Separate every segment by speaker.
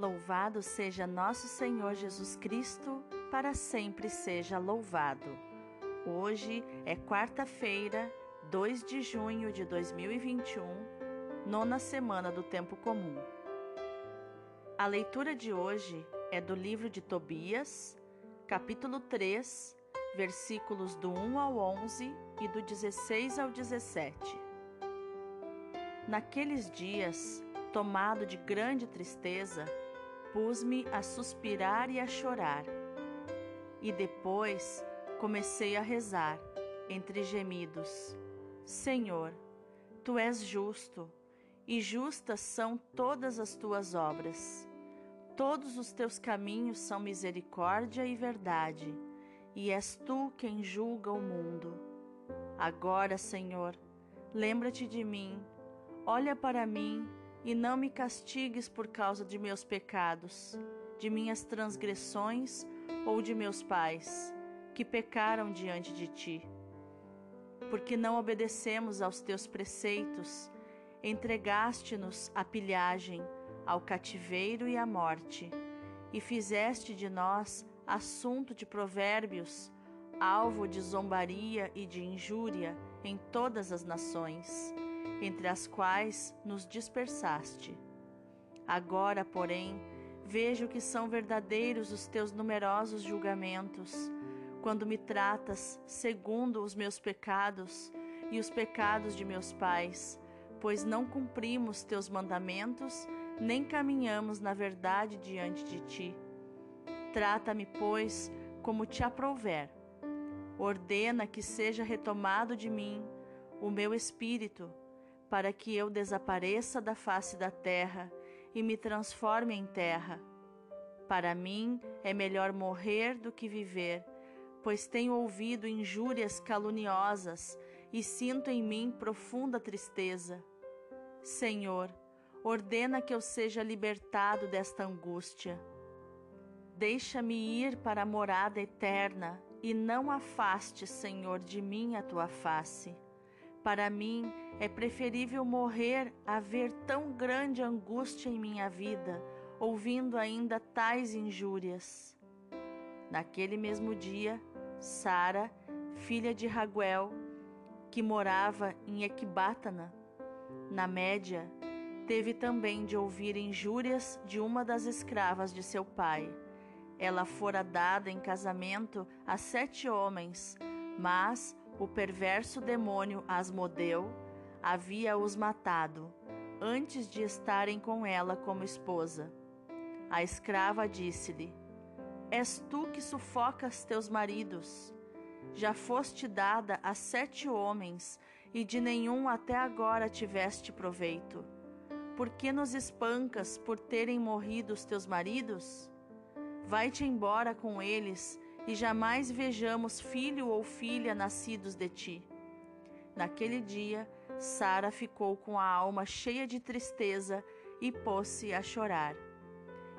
Speaker 1: Louvado seja nosso Senhor Jesus Cristo, para sempre seja louvado. Hoje é quarta-feira, 2 de junho de 2021, nona semana do Tempo Comum. A leitura de hoje é do livro de Tobias, capítulo 3, versículos do 1 ao 11 e do 16 ao 17. Naqueles dias, tomado de grande tristeza, pus-me a suspirar e a chorar. E depois comecei a rezar, entre gemidos: Senhor, tu és justo, e justas são todas as tuas obras. Todos os teus caminhos são misericórdia e verdade, e és tu quem julga o mundo. Agora, Senhor, lembra-te de mim, olha para mim e não me castigues por causa de meus pecados, de minhas transgressões ou de meus pais, que pecaram diante de ti. Porque não obedecemos aos teus preceitos, entregaste-nos à pilhagem, ao cativeiro e à morte, e fizeste de nós assunto de provérbios, alvo de zombaria e de injúria em todas as nações entre as quais nos dispersaste. Agora, porém, vejo que são verdadeiros os teus numerosos julgamentos, quando me tratas segundo os meus pecados e os pecados de meus pais, pois não cumprimos teus mandamentos, nem caminhamos na verdade diante de ti. Trata-me, pois, como te aprouver. Ordena que seja retomado de mim o meu espírito, para que eu desapareça da face da terra e me transforme em terra. Para mim é melhor morrer do que viver, pois tenho ouvido injúrias caluniosas e sinto em mim profunda tristeza. Senhor, ordena que eu seja libertado desta angústia. Deixa-me ir para a morada eterna e não afaste, Senhor, de mim a tua face. Para mim é preferível morrer a ver tão grande angústia em minha vida, ouvindo ainda tais injúrias. Naquele mesmo dia, Sara, filha de Raguel, que morava em Equibátana, na Média, teve também de ouvir injúrias de uma das escravas de seu pai. Ela fora dada em casamento a sete homens, mas o perverso demônio Asmodeu havia-os matado antes de estarem com ela como esposa. A escrava disse-lhe: És tu que sufocas teus maridos. Já foste dada a sete homens, e de nenhum até agora tiveste proveito. Por que nos espancas por terem morrido os teus maridos? Vai-te embora com eles e jamais vejamos filho ou filha nascidos de ti. Naquele dia, Sara ficou com a alma cheia de tristeza e pôs-se a chorar.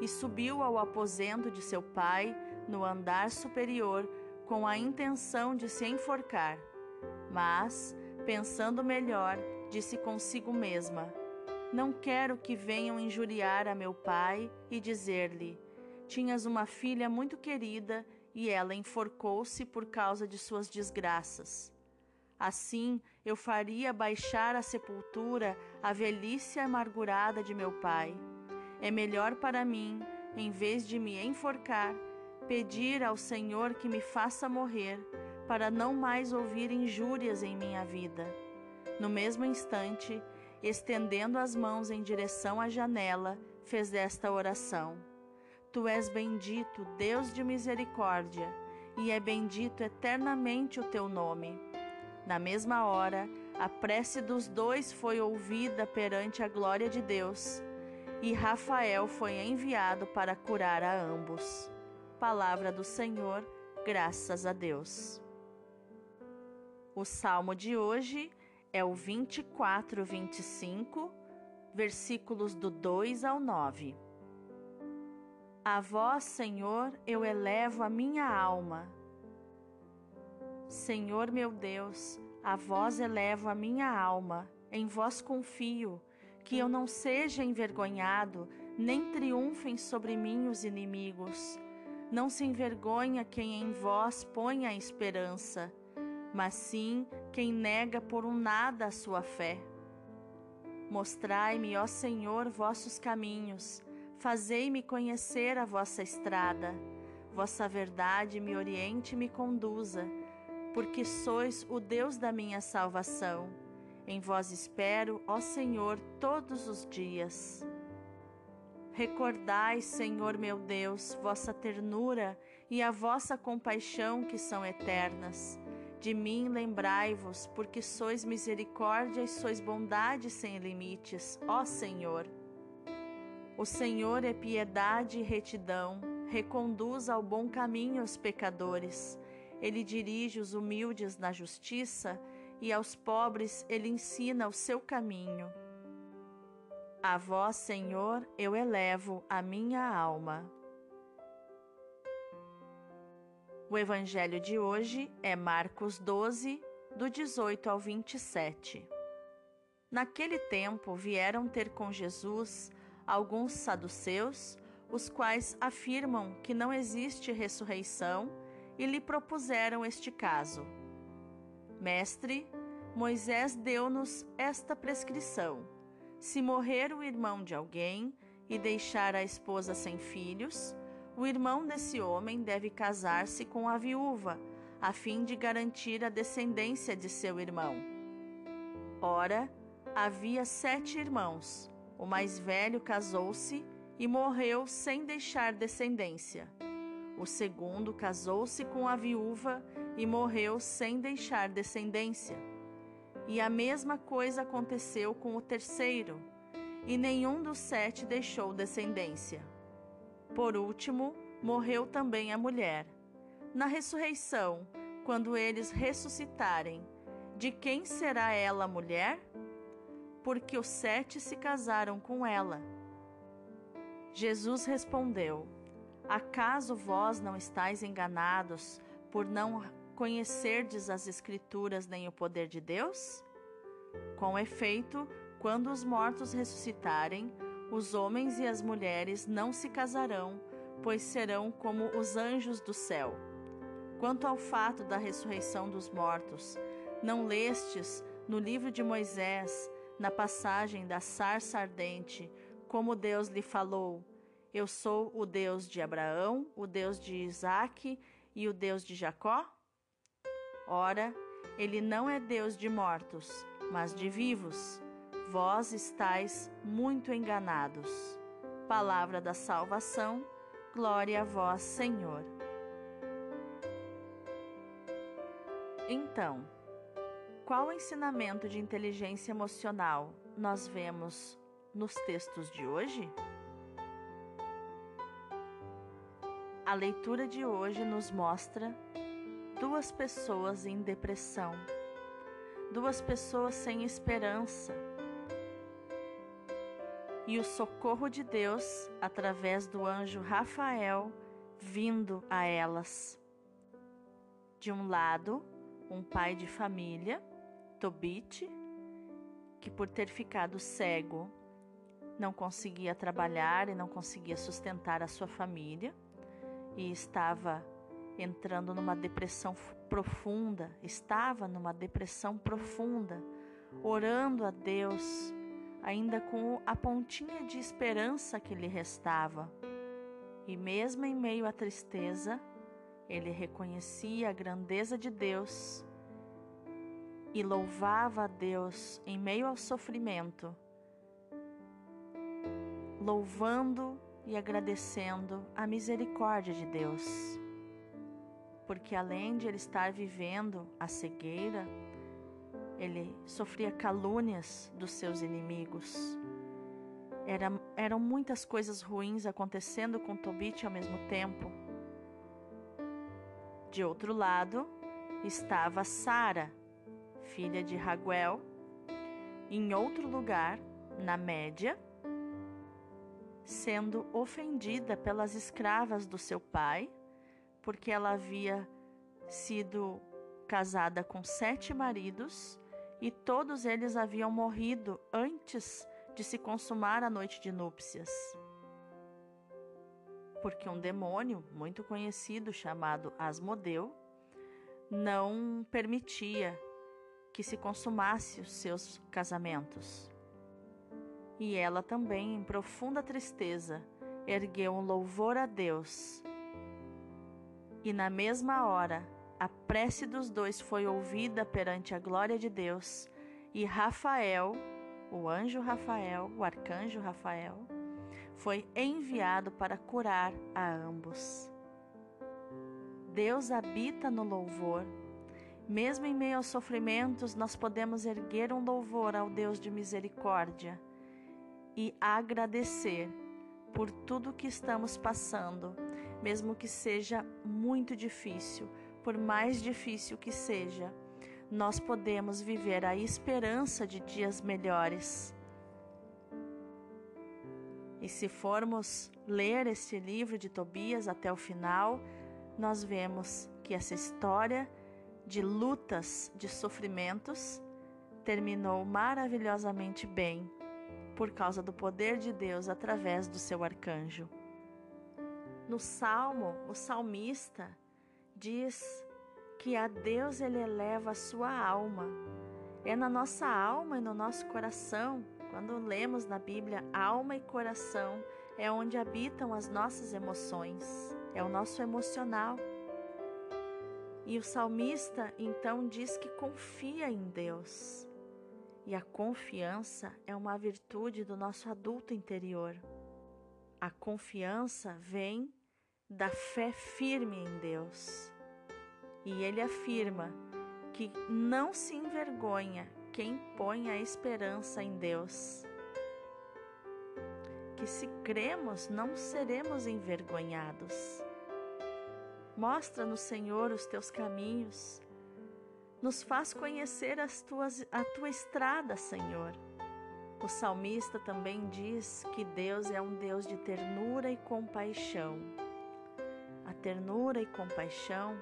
Speaker 1: E subiu ao aposento de seu pai, no andar superior, com a intenção de se enforcar. Mas, pensando melhor, disse consigo mesma: Não quero que venham injuriar a meu pai e dizer-lhe: Tinhas uma filha muito querida e ela enforcou-se por causa de suas desgraças. Assim eu faria baixar à sepultura a velhice amargurada de meu pai. É melhor para mim, em vez de me enforcar, pedir ao Senhor que me faça morrer, para não mais ouvir injúrias em minha vida. No mesmo instante, estendendo as mãos em direção à janela, fez esta oração. Tu és bendito, Deus de misericórdia, e é bendito eternamente o teu nome. Na mesma hora, a prece dos dois foi ouvida perante a glória de Deus, e Rafael foi enviado para curar a ambos. Palavra do Senhor, graças a Deus. O salmo de hoje é o 24, 25, versículos do 2 ao 9. A vós, Senhor, eu elevo a minha alma. Senhor meu Deus, a vós elevo a minha alma, em vós confio, que eu não seja envergonhado, nem triunfem sobre mim os inimigos. Não se envergonha quem em vós põe a esperança, mas sim quem nega por um nada a sua fé. Mostrai-me, ó Senhor, vossos caminhos, fazei-me conhecer a vossa estrada. Vossa verdade me oriente e me conduza, porque sois o Deus da minha salvação. Em vós espero, ó Senhor, todos os dias. Recordai, Senhor meu Deus, vossa ternura e a vossa compaixão que são eternas. De mim lembrai-vos, porque sois misericórdia e sois bondade sem limites, ó Senhor. O Senhor é piedade e retidão, reconduz ao bom caminho os pecadores. Ele dirige os humildes na justiça e aos pobres ele ensina o seu caminho. A vós, Senhor, eu elevo a minha alma. O evangelho de hoje é Marcos 12, do 18 ao 27. Naquele tempo vieram ter com Jesus alguns saduceus, os quais afirmam que não existe ressurreição, e lhe propuseram este caso. Mestre, Moisés deu-nos esta prescrição: se morrer o irmão de alguém e deixar a esposa sem filhos, o irmão desse homem deve casar-se com a viúva, a fim de garantir a descendência de seu irmão. Ora, havia sete irmãos. O mais velho casou-se e morreu sem deixar descendência. O segundo casou-se com a viúva e morreu sem deixar descendência. E a mesma coisa aconteceu com o terceiro, e nenhum dos sete deixou descendência. Por último, morreu também a mulher. Na ressurreição, quando eles ressuscitarem, de quem será ela mulher? Porque os sete se casaram com ela. Jesus respondeu: Acaso vós não estáis enganados por não conhecerdes as Escrituras nem o poder de Deus? Com efeito, quando os mortos ressuscitarem, os homens e as mulheres não se casarão, pois serão como os anjos do céu. Quanto ao fato da ressurreição dos mortos, não lestes no livro de Moisés, na passagem da sarça ardente, como Deus lhe falou: Eu sou o Deus de Abraão, o Deus de Isaque e o Deus de Jacó? Ora, ele não é Deus de mortos, mas de vivos vós estáis muito enganados. Palavra da salvação, glória a vós, Senhor. Então, qual ensinamento de inteligência emocional nós vemos nos textos de hoje? A leitura de hoje nos mostra duas pessoas em depressão, duas pessoas sem esperança e o socorro de Deus através do anjo Rafael vindo a elas. De um lado, um pai de família, Tobit, que por ter ficado cego não conseguia trabalhar e não conseguia sustentar a sua família e estava entrando numa depressão profunda, estava numa depressão profunda, orando a Deus ainda com a pontinha de esperança que lhe restava. E mesmo em meio à tristeza, ele reconhecia a grandeza de Deus e louvava a Deus em meio ao sofrimento, louvando e agradecendo a misericórdia de Deus. Porque além de ele estar vivendo a cegueira, ele sofria calúnias dos seus inimigos. Era, eram muitas coisas ruins acontecendo com Tobit ao mesmo tempo. De outro lado, estava Sara, filha de Raguel, em outro lugar, na Média, sendo ofendida pelas escravas do seu pai, porque ela havia sido casada com sete maridos e todos eles haviam morrido antes de se consumar a noite de núpcias. porque um demônio muito conhecido chamado Asmodeu não permitia que se consumasse os seus casamentos. E ela também, em profunda tristeza, ergueu um louvor a Deus. E na mesma hora, a prece dos dois foi ouvida perante a glória de Deus, e Rafael, o anjo Rafael, o arcanjo Rafael, foi enviado para curar a ambos. Deus habita no louvor. Mesmo em meio aos sofrimentos, nós podemos erguer um louvor ao Deus de misericórdia e agradecer por tudo que estamos passando, mesmo que seja muito difícil, por mais difícil que seja, nós podemos viver a esperança de dias melhores. E se formos ler este livro de Tobias até o final, nós vemos que essa história de lutas, de sofrimentos, terminou maravilhosamente bem por causa do poder de Deus através do seu arcanjo. No salmo, o salmista diz que a Deus ele eleva a sua alma. É na nossa alma e no nosso coração, quando lemos na Bíblia alma e coração, é onde habitam as nossas emoções é o nosso emocional. E o salmista então diz que confia em Deus. E a confiança é uma virtude do nosso adulto interior. A confiança vem da fé firme em Deus. E ele afirma que não se envergonha quem põe a esperança em Deus. Que se cremos, não seremos envergonhados. Mostra-nos, Senhor, os teus caminhos. Nos faz conhecer as tuas, a tua estrada, Senhor. O salmista também diz que Deus é um Deus de ternura e compaixão. A ternura e compaixão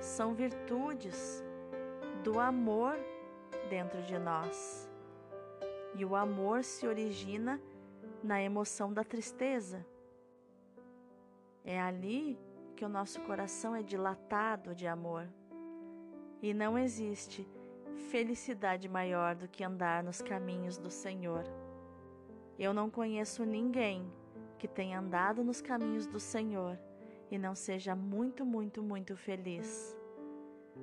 Speaker 1: são virtudes do amor dentro de nós. E o amor se origina na emoção da tristeza. É ali que o nosso coração é dilatado de amor. E não existe felicidade maior do que andar nos caminhos do Senhor. Eu não conheço ninguém que tenha andado nos caminhos do Senhor e não seja muito, muito, muito feliz.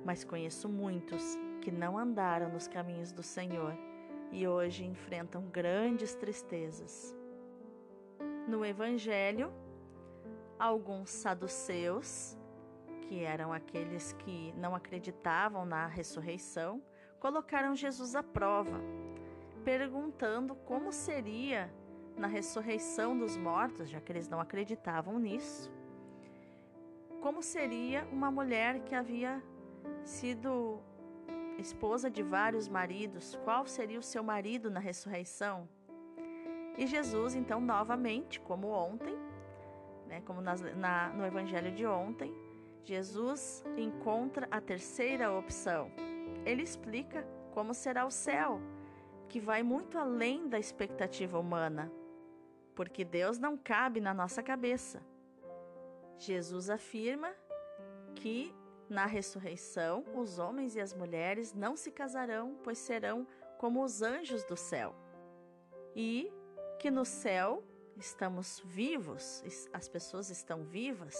Speaker 1: Mas conheço muitos que não andaram nos caminhos do Senhor e hoje enfrentam grandes tristezas. No Evangelho, alguns saduceus, que eram aqueles que não acreditavam na ressurreição, colocaram Jesus à prova, perguntando como seria na ressurreição dos mortos, já que eles não acreditavam nisso. Como seria uma mulher que havia sido esposa de vários maridos? Qual seria o seu marido na ressurreição? E Jesus, então, novamente, como ontem, né, como nas, na, no evangelho de ontem, Jesus encontra a terceira opção. Ele explica como será o céu, que vai muito além da expectativa humana, porque Deus não cabe na nossa cabeça. Jesus afirma que na ressurreição os homens e as mulheres não se casarão, pois serão como os anjos do céu. E que no céu estamos vivos, as pessoas estão vivas,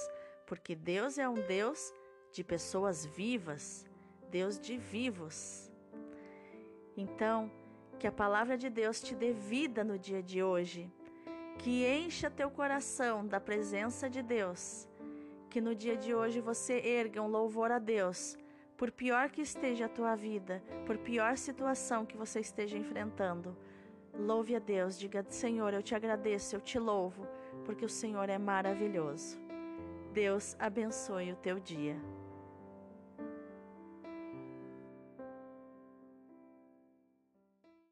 Speaker 1: porque Deus é um Deus de pessoas vivas, Deus de vivos. Então, que a palavra de Deus te dê vida no dia de hoje, que encha teu coração da presença de Deus, que no dia de hoje você erga um louvor a Deus, por pior que esteja a tua vida, por pior situação que você esteja enfrentando Louve a Deus, diga: Senhor, eu te agradeço, eu te louvo, porque o Senhor é maravilhoso. Deus abençoe o teu dia.